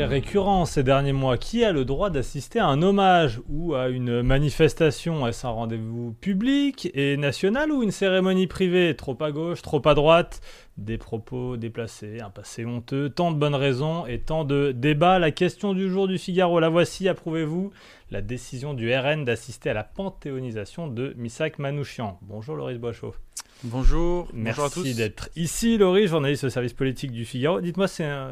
Récurrent ces derniers mois. Qui a le droit d'assister à un hommage ou à une manifestation? Est-ce un rendez-vous public et national ou une cérémonie privée? Trop à gauche, trop à droite Des propos déplacés, un passé honteux, tant de bonnes raisons et tant de débats. La question du jour du Figaro, la voici, approuvez-vous la décision du RN d'assister à la panthéonisation de Misak Manouchian? Bonjour Loris Boischaud. Bonjour, Merci bonjour à tous. d'être ici, Laurie, journaliste au service politique du Figaro. Dites-moi, c'est un,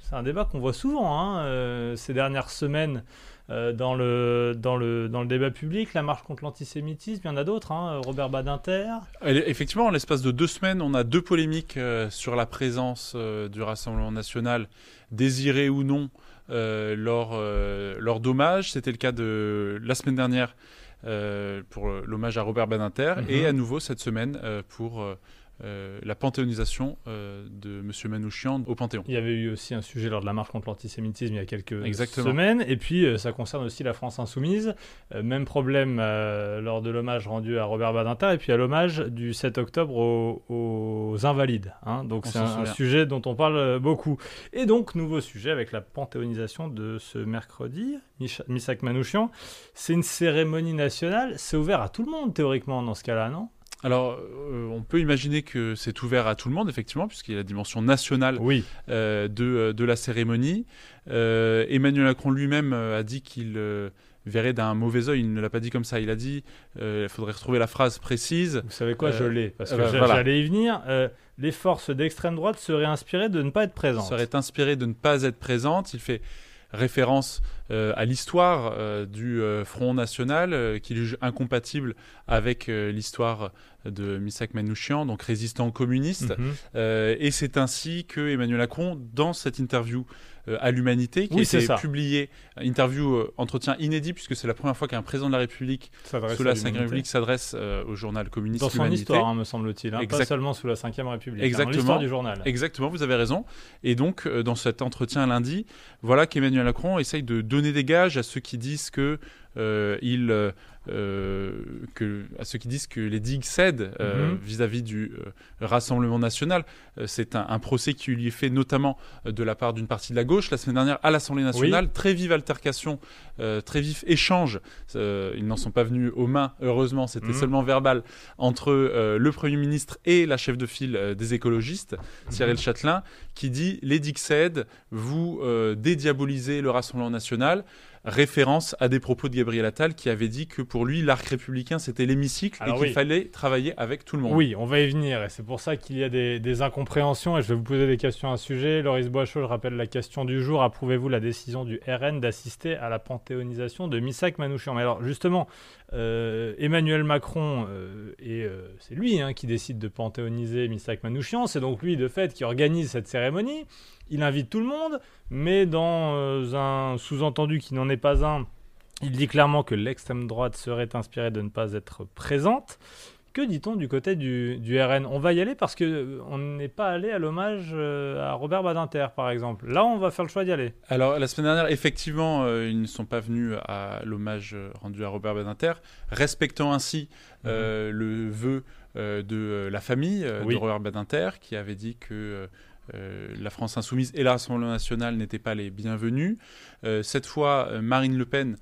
c'est un débat qu'on voit souvent hein, euh, ces dernières semaines euh, dans, le, dans, le, dans le débat public. La marche contre l'antisémitisme, il y en a d'autres. hein, Robert Badinter. Effectivement, en l'espace de deux semaines, on a deux polémiques euh, sur la présence du Rassemblement national, désirée ou non, lors, lors d'hommages. C'était le cas de la semaine dernière pour euh, l'hommage à Robert Badinter Mhm. et à nouveau cette semaine euh, pour euh, la panthéonisation euh, de M. Manouchian au Panthéon. Il y avait eu aussi un sujet lors de la marche contre l'antisémitisme il y a quelques Exactement. semaines. Et puis, euh, ça concerne aussi la France insoumise. Même problème lors de l'hommage rendu à Robert Badinter et puis à l'hommage du 7 octobre aux, aux Invalides. hein. Donc, On c'est un, sujet dont on parle beaucoup. Et donc, nouveau sujet avec la panthéonisation de ce mercredi, Micha- Misak Manouchian. C'est une cérémonie nationale. C'est ouvert à tout le monde, théoriquement, dans ce cas-là, non? Alors, euh, on peut imaginer que c'est ouvert à tout le monde, effectivement, puisqu'il y a la dimension nationale Oui. euh, de, euh, de la cérémonie. Euh, Emmanuel Macron lui-même a dit qu'il verrait d'un mauvais œil. Il ne l'a pas dit comme ça. Il a dit, il faudrait retrouver la phrase précise. Vous savez quoi, je l'ai, parce que voilà. j'allais y venir. Les forces d'extrême droite seraient inspirées de ne pas être présentes. serait inspiré de ne pas être présente. Il fait référence euh, à l'histoire euh, du euh, Front National qu'il juge incompatible avec l'histoire de Misak Manouchian, donc résistant communiste. Mhm. Et c'est ainsi que Emmanuel Macron, dans cette interview à l'Humanité, qui Oui, a c'est été ça. publiée, interview euh, entretien inédit, puisque c'est la première fois qu'un président de la République, sous la. Ve République, s'adresse euh, au journal communiste Dans son histoire, hein, me semble-t-il. hein, pas seulement sous la Ve République. hein, Exactement. Dans l'histoire du journal. Exactement, vous avez raison. Et donc, euh, dans cet entretien lundi, voilà qu'Emmanuel Macron essaye de donner des gages à ceux qui disent que euh, il, euh, euh, que, à ceux qui disent que les digues cèdent euh, Mhm. vis-à-vis du euh, Rassemblement national. Euh, c'est un, un procès qui lui est fait notamment euh, de la part d'une partie de la gauche la semaine dernière à l'Assemblée nationale. Très vive altercation, euh, très vif échange. Euh, ils n'en sont pas venus aux mains, heureusement, c'était Mhm. seulement verbal entre euh, le Premier ministre et la chef de file euh, des écologistes, Cyril Châtelain, qui dit les digues cèdent, vous euh, dédiabolisez le Rassemblement national. Référence à des propos de Gabriel Attal qui avait dit que pour lui, l'arc républicain, c'était l'hémicycle et Alors qu'il oui. fallait travailler avec tout le monde. Oui, on va y venir, et c'est pour ça qu'il y a des, des incompréhensions, et je vais vous poser des questions à ce sujet. Loris Boischaud, je rappelle la question du jour. Approuvez-vous la décision du RN d'assister à la panthéonisation de Misak Manouchian? Mais alors, justement, euh, Emmanuel Macron, euh, et euh, c'est lui hein, qui décide de panthéoniser Misak Manouchian, c'est donc lui, de fait, qui organise cette cérémonie. Il invite tout le monde, mais dans euh, un sous-entendu qui n'en est pas un, il dit clairement que l'extrême droite serait inspirée de ne pas être présente. Que dit-on du côté du, du RN On va y aller parce que euh, on n'est pas allé à l'hommage euh, à Robert Badinter, par exemple. Là, on va faire le choix d'y aller. Alors, la semaine dernière, effectivement, euh, ils ne sont pas venus à l'hommage rendu à Robert Badinter, respectant ainsi euh, le vœu euh, de la famille Oui. de Robert Badinter, qui avait dit que euh, la France insoumise et l'Assemblée nationale n'étaient pas les bienvenus. Euh, cette fois, euh, Marine Le Pen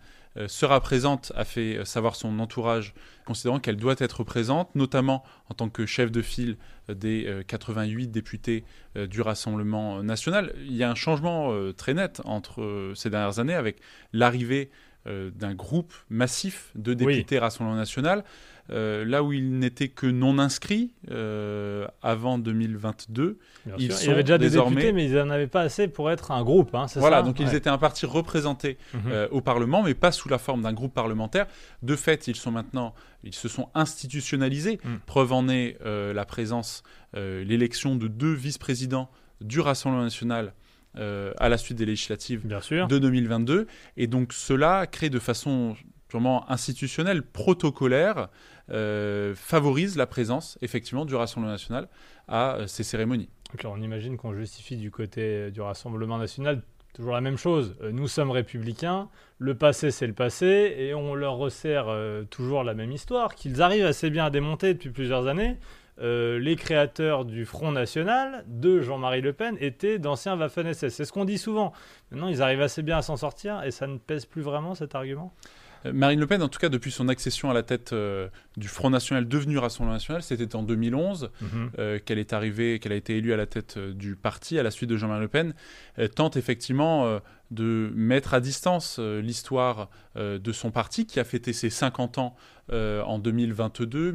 sera présente, a fait savoir son entourage, considérant qu'elle doit être présente, notamment en tant que chef de file des euh, 88 députés du Rassemblement national. Il y a un changement très net entre ces dernières années avec l'arrivée euh, d'un groupe massif de députés Rassemblement national, euh, là où ils n'étaient que non inscrits euh, avant 2022. Bien Ils sûr. Il sont y avait déjà des désormais- députés, mais ils n'en avaient pas assez pour être un groupe. hein, Voilà, ça donc ils étaient un parti représenté Mhm. au Parlement, mais pas sous la forme d'un groupe parlementaire. De fait, ils sont maintenant, ils se sont institutionnalisés. Mm. Preuve en est la présence, l'élection de deux vice-présidents du Rassemblement national à la suite des législatives Bien sûr. de 2022. Et donc cela crée de façon purement institutionnelle, protocolaire, euh, favorise la présence effectivement du Rassemblement national à euh, ces cérémonies. Donc là, on imagine qu'on justifie du côté euh, du Rassemblement national toujours la même chose. Euh, nous sommes républicains, le passé c'est le passé, et on leur resserre euh, toujours la même histoire, qu'ils arrivent assez bien à démonter depuis plusieurs années. Euh, les créateurs du Front National de Jean-Marie Le Pen étaient d'anciens Waffen-SS. C'est ce qu'on dit souvent. Maintenant, ils arrivent assez bien à s'en sortir et ça ne pèse plus vraiment cet argument? Marine Le Pen, en tout cas depuis son accession à la tête euh, du Front National devenu Rassemblement National, c'était en 2011 Mhm. euh, qu'elle est arrivée, qu'elle a été élue à la tête euh, du parti à la suite de Jean-Marie Le Pen, tente effectivement de mettre à distance l'histoire de son parti qui a fêté ses 50 ans en 2022,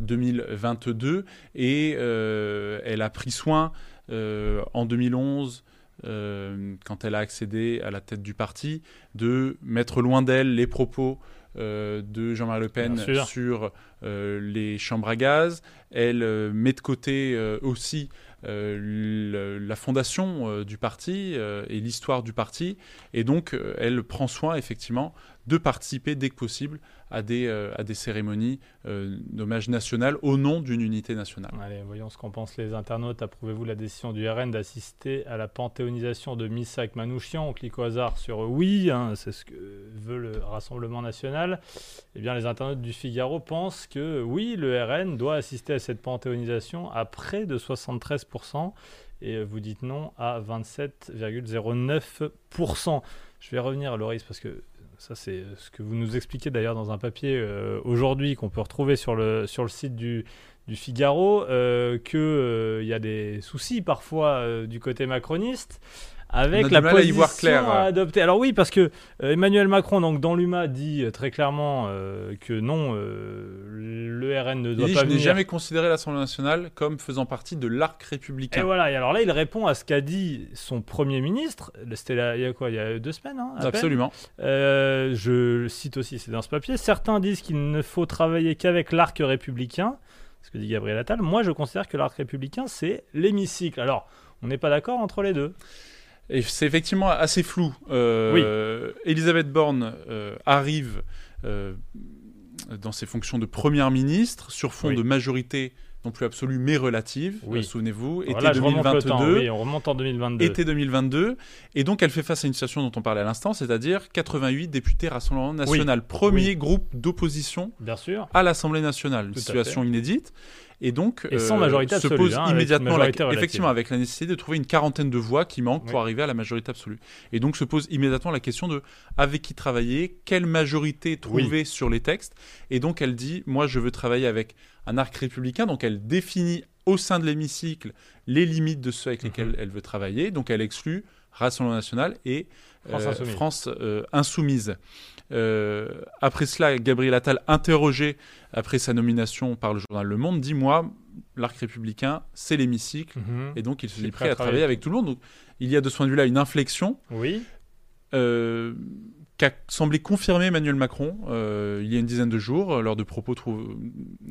1972-2022, et elle a pris soin en 2011 euh, quand elle a accédé à la tête du parti, de mettre loin d'elle les propos euh, de Jean-Marie Le Pen sur euh, les chambres à gaz. Elle met de côté aussi le- la fondation du parti et l'histoire du parti. Et donc, elle prend soin, effectivement, de participer dès que possible à des, euh, à des cérémonies euh, d'hommage national au nom d'une unité nationale. Allez, voyons ce qu'en pensent les internautes. Approuvez-vous la décision du RN d'assister à la panthéonisation de Missak Manouchian On clique au hasard sur oui, hein, c'est ce que veut le Rassemblement national. Eh bien, les internautes du Figaro pensent que oui, le RN doit assister à cette panthéonisation à près de 73%. Et vous dites non à 27,09%. Je vais revenir, Loris, parce que ça, c'est ce que vous nous expliquez d'ailleurs dans un papier euh, aujourd'hui qu'on peut retrouver sur le, site du, Figaro, euh, qu'il y a des soucis parfois euh, du côté macroniste. Avec la mal à y position voir clair. à adopter. Alors oui, parce que euh, Emmanuel Macron, donc dans l'UMA, dit euh, très clairement euh, que non, euh, le RN ne Il doit dit, pas je n'ai jamais considéré l'Assemblée nationale comme faisant partie de l'arc Et républicain. voilà, et alors là, il répond à ce qu'a dit son Premier ministre. C'était il y a quoi? Il y a deux semaines hein, à peine Absolument. Euh, je cite aussi, c'est dans ce papier. Certains disent qu'il ne faut travailler qu'avec l'arc républicain, ce que dit Gabriel Attal. Moi, je considère que l'arc républicain, c'est l'hémicycle. Alors, on n'est pas d'accord entre les deux. Et c'est effectivement assez flou. Euh, Elisabeth Borne euh, arrive euh, dans ses fonctions de première ministre sur fond Oui. de majorité non plus absolue mais relative. Oui. euh, Souvenez-vous, été Voilà, je remonte le 2022. temps. Oui, on remonte en 2022. Été 2022, et donc elle fait face à une situation dont on parlait à l'instant, c'est-à-dire 88 députés Rassemblement National, premier Oui. groupe d'opposition Bien sûr. à l'Assemblée nationale, une Tout situation inédite, et donc Et sans majorité se absolue, pose hein, avec immédiatement la, majorité relative. effectivement avec la nécessité de trouver une quarantaine de voix qui manquent pour arriver à la majorité absolue. Et donc se pose immédiatement la question de avec qui travailler, quelle majorité trouver sur les textes, et donc elle dit moi je veux travailler avec un arc républicain, donc elle définit au sein de l'hémicycle les limites de ceux avec lesquels Mhm. elle veut travailler, donc elle exclut Rassemblement national et France euh, Insoumise. France, euh, insoumise. Euh, après cela, Gabriel Attal, interrogé après sa nomination par le journal Le Monde, dit Moi, l'arc républicain, c'est l'hémicycle. Mhm. Et donc, il se dit prêt à à travailler avec tout le monde. Donc, il y a de ce point de vue-là une inflexion Oui. euh, qu'a semblé confirmer Emmanuel Macron euh, il y a une dizaine de jours, euh, lors de propos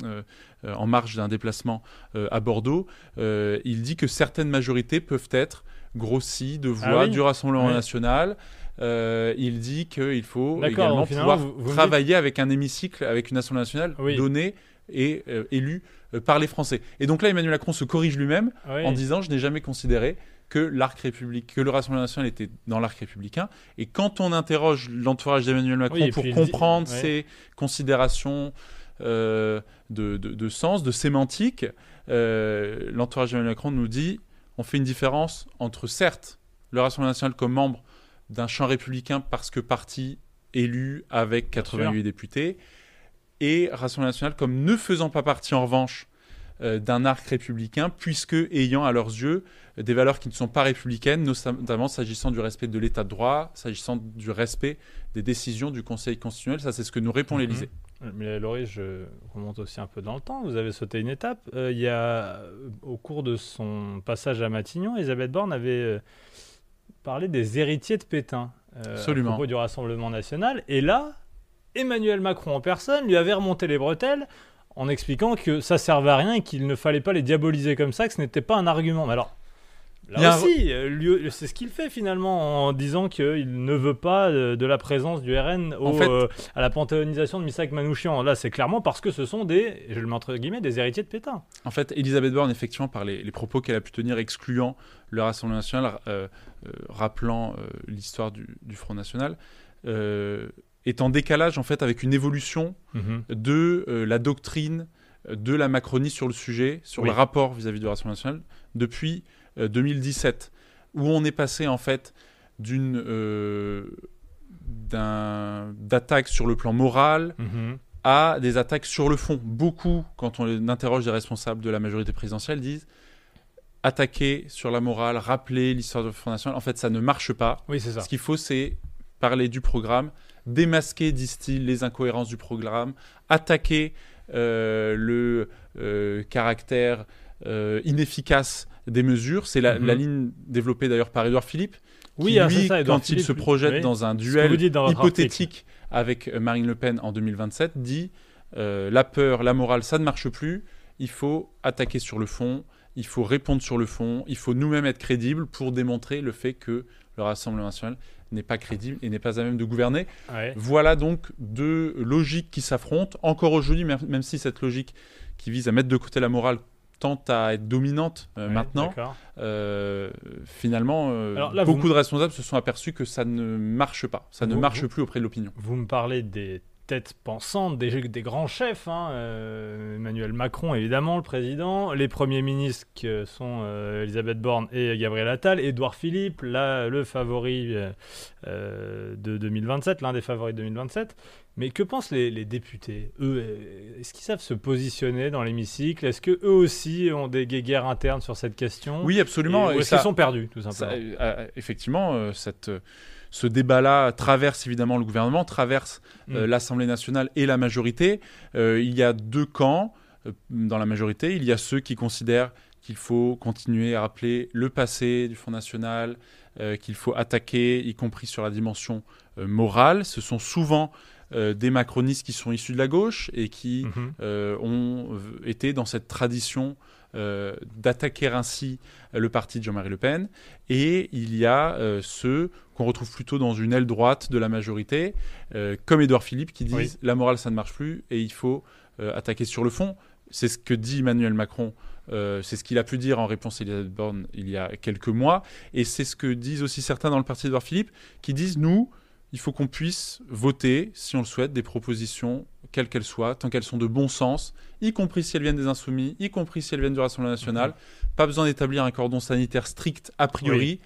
euh, en marge d'un déplacement euh, à Bordeaux. Il dit que certaines majorités peuvent être grossies de voix Ah oui du Rassemblement national. Il dit qu'il faut D'accord, également pouvoir vous- vous me travailler avec un hémicycle, avec une Assemblée nationale Oui. donnée et élue par les Français. Et donc là, Emmanuel Macron se corrige lui-même Oui. en disant je n'ai jamais considéré que l'arc républicain, que le Rassemblement national était dans l'arc républicain. Et quand on interroge l'entourage d'Emmanuel Macron Oui, pour dit- comprendre ouais. ses considérations euh, de, de- de sens, de sémantique, euh, l'entourage d'Emmanuel Macron nous dit on fait une différence entre certes le Rassemblement national comme membre d'un champ républicain parce que parti élu avec Bien 88 députés et Rassemblement national comme ne faisant pas partie en revanche d'un arc républicain, puisque ayant à leurs yeux euh, des valeurs qui ne sont pas républicaines, notamment s'agissant du respect de l'état de droit, s'agissant du respect des décisions du Conseil constitutionnel. Ça, c'est ce que nous répond Mhm. l'Élysée. Mais Laurie, je remonte aussi un peu dans le temps. Vous avez sauté une étape. Euh, il y a, euh, au cours de son passage à Matignon, Elisabeth Borne avait euh, parlé des héritiers de Pétain euh, Absolument. à propos du Rassemblement national. Et là, Emmanuel Macron en personne lui avait remonté les bretelles en expliquant que ça servait à rien et qu'il ne fallait pas les diaboliser comme ça, que ce n'était pas un argument. Mais alors, là un aussi, euh, c'est ce qu'il fait finalement en disant qu'il ne veut pas euh, de la présence du RN au, En fait- euh, à la panthéonisation de Missak Manouchian. Là, c'est clairement parce que ce sont des, je le mets entre guillemets, des héritiers de Pétain. En fait, Elisabeth Borne, effectivement, par les, les propos qu'elle a pu tenir, excluant le Rassemblement national, euh, euh, rappelant l'histoire du, du Front national, est en décalage en fait avec une évolution de euh, la doctrine euh, de la Macronie sur le sujet, sur Oui. le rapport vis-à-vis du Rassemblement national, depuis euh, 2017, où on est passé en fait d'une euh, d'attaques sur le plan moral Mhm. à des attaques sur le fond. Beaucoup, quand on interroge des responsables de la majorité présidentielle, disent attaquer sur la morale, rappeler l'histoire du Front National. En fait, ça ne marche pas. Oui, c'est ça. Ce qu'il faut, c'est parler du programme, démasquer, disent-ils, les incohérences du programme, attaquer euh, le euh, caractère euh, inefficace des mesures. C'est la, Mhm. la ligne développée d'ailleurs par Édouard Philippe. Qui, ah, lui, ça, quand il se projette Oui. dans un duel dans hypothétique avec Marine Le Pen en 2027, dit la peur, la morale, ça ne marche plus. Il faut attaquer sur le fond, il faut répondre sur le fond, il faut nous-mêmes être crédibles pour démontrer le fait que le Rassemblement national n'est pas crédible et n'est pas à même de gouverner. Ouais. Voilà donc deux logiques qui s'affrontent. Encore aujourd'hui, même si cette logique qui vise à mettre de côté la morale tend à être dominante euh, Ouais, maintenant, euh, finalement, euh, Alors là, vous beaucoup de responsables se sont aperçus que ça ne marche pas. Ça ne marche vous- plus auprès de l'opinion. Vous me parlez des têtes pensantes, des, des grands chefs, hein, euh, Emmanuel Macron évidemment, le président, les premiers ministres que sont euh, Elisabeth Borne et Gabriel Attal, Édouard Philippe, là, le favori euh, de 2027, l'un des favoris de 2027. Mais que pensent les, les députés? Eux, est-ce qu'ils savent se positionner dans l'hémicycle? Est-ce que eux aussi ont des guéguerres internes sur cette question? Oui, absolument. Et- Ou est-ce qu'ils sont perdus, tout simplement? effectivement, cette, ce débat-là traverse évidemment le gouvernement, traverse euh, Mm. l'Assemblée nationale et la majorité. Euh, il y a deux camps euh, dans la majorité. Il y a ceux qui considèrent qu'il faut continuer à rappeler le passé du Front National, qu'il faut attaquer, y compris sur la dimension morale. Ce sont souvent euh, des macronistes qui sont issus de la gauche et qui Mhm. euh, ont été dans cette tradition euh, d'attaquer ainsi le parti de Jean-Marie Le Pen. Et il y a euh, ceux qu'on retrouve plutôt dans une aile droite de la majorité, euh, comme Édouard Philippe, qui disent Oui. la morale, ça ne marche plus et il faut attaquer sur le fond. C'est ce que dit Emmanuel Macron. euh, c'est ce qu'il a pu dire en réponse à Elisabeth Borne il y a quelques mois. Et c'est ce que disent aussi certains dans le parti d'Édouard Philippe, qui disent nous, il faut qu'on puisse voter, si on le souhaite, des propositions, quelles qu'elles soient, tant qu'elles sont de bon sens, y compris si elles viennent des insoumis, y compris si elles viennent du Rassemblement national. Pas besoin d'établir un cordon sanitaire strict a priori.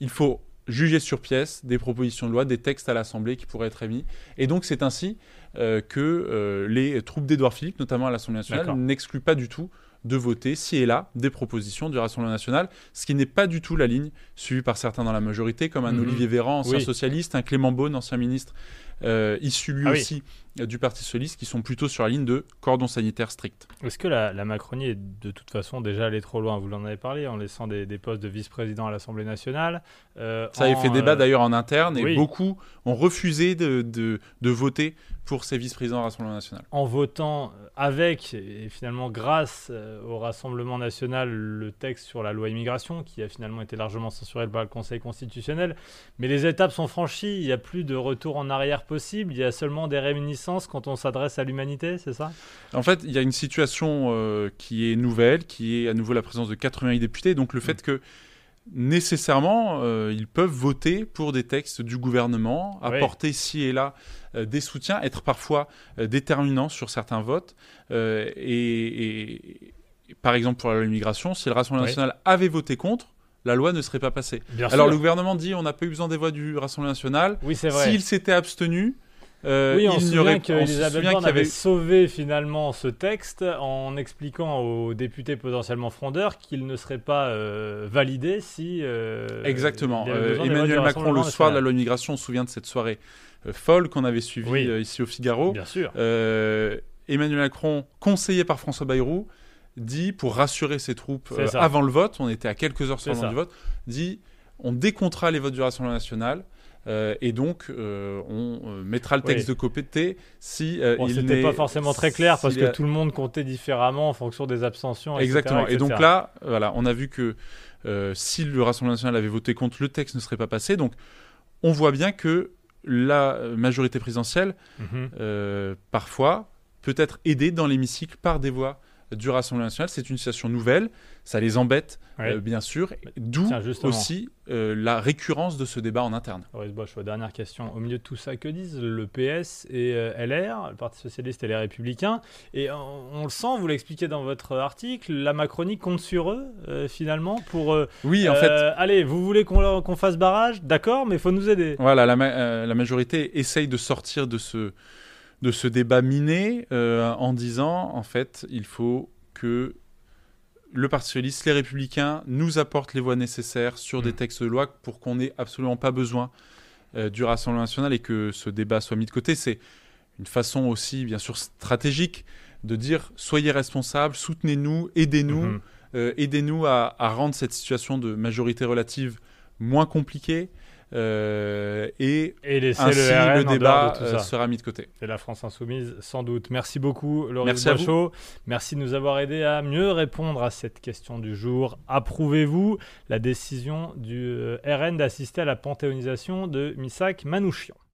Il faut juger sur pièce des propositions de loi, des textes à l'Assemblée qui pourraient être émis. Et donc c'est ainsi euh, que euh, les troupes d'Édouard Philippe, notamment à l'Assemblée nationale, n'excluent pas du tout de voter, ci et là, des propositions du Rassemblement national, ce qui n'est pas du tout la ligne suivie par certains dans la majorité, comme un Mhm. Olivier Véran, ancien Oui. socialiste, un Clément Beaune, ancien ministre, euh, issu lui Ah aussi euh, du Parti socialiste, qui sont plutôt sur la ligne de cordon sanitaire strict. Est-ce que la, la Macronie est de toute façon déjà allée trop loin? Vous en avez parlé en laissant des, des postes de vice-président à l'Assemblée nationale. euh, Ça avait en, fait débat euh, d'ailleurs en interne, et oui. beaucoup ont refusé de, de- de voter pour ces vice-présidents au Rassemblement national. en votant avec et finalement grâce euh, au Rassemblement national le texte sur la loi immigration qui a finalement été largement censuré par le Conseil constitutionnel. Mais les étapes sont franchies, il n'y a plus de retour en arrière possible, il y a seulement des réminiscences quand on s'adresse à l'humanité, c'est ça? En fait, il y a une situation euh, qui est nouvelle, qui est à nouveau la présence de 88 députés, donc le fait que nécessairement, euh, ils peuvent voter pour des textes du gouvernement, Oui. apporter ci et là euh, des soutiens, être parfois euh, déterminants sur certains votes. Et, et- et par exemple, pour la loi immigration, si le Rassemblement Oui. national avait voté contre, la loi ne serait pas passée. Bien Alors sûr. le gouvernement dit on n'a pas eu besoin des voix du Rassemblement national. Oui, c'est vrai. S'il s'était abstenu, euh, Oui, on il se souvient qu'Elisabeth Borne avait avait sauvé finalement ce texte en expliquant aux députés potentiellement frondeurs qu'il ne serait pas euh, validé si. euh, Exactement. Euh, Emmanuel Macron, le soir de la loi immigration, on se souvient de cette soirée folle qu'on avait suivie Oui. ici au Figaro. Bien sûr. Emmanuel Macron, conseillé par François Bayrou, dit, pour rassurer ses troupes avant le vote, on était à quelques heures seulement du vote, dit on décomptera les votes du Rassemblement national. Euh, et donc, euh, on euh, mettra le texte Oui. de côté si euh, Bon, il c'était pas forcément très clair parce que tout le monde comptait différemment en fonction des abstentions. etc., Exactement. Et etc. donc là, voilà, on a vu que si le Rassemblement national avait voté contre, le texte ne serait pas passé. Donc, on voit bien que la majorité présidentielle, Mhm. parfois, peut être aidée dans l'hémicycle par des voix du Rassemblement national. C'est une situation nouvelle, ça les embête, Ouais. euh, bien sûr, d'où aussi euh, la récurrence de ce débat en interne. Boris Bosch, dernière question. Au milieu de tout ça, que disent le PS et euh, LR, le Parti Socialiste et les Républicains? Et on, on le sent, vous l'expliquez dans votre article, la Macronie compte sur eux, finalement, pour... Oui, en fait, allez, vous voulez qu'on qu'on fasse barrage? D'accord, mais il faut nous aider. Voilà, la, ma- la majorité essaye de sortir de ce, de ce débat miné euh, en disant, en fait, il faut que le Parti socialiste, les républicains nous apportent les voix nécessaires sur des Mm. textes de loi pour qu'on n'ait absolument pas besoin euh, du Rassemblement national et que ce débat soit mis de côté. C'est une façon aussi, bien sûr, stratégique de dire soyez responsables, soutenez-nous, aidez-nous. Mhm. Euh, Aidez-nous à, à rendre cette situation de majorité relative moins compliquée euh, et Et laisser ainsi le, RN débat de tout euh, ça. sera mis de côté. Et la France Insoumise, sans doute. Merci beaucoup, Loris Merci. Merci de nous avoir aidé à mieux répondre à cette question du jour. Approuvez-vous la décision du euh, RN d'assister à la panthéonisation de Misak Manouchian?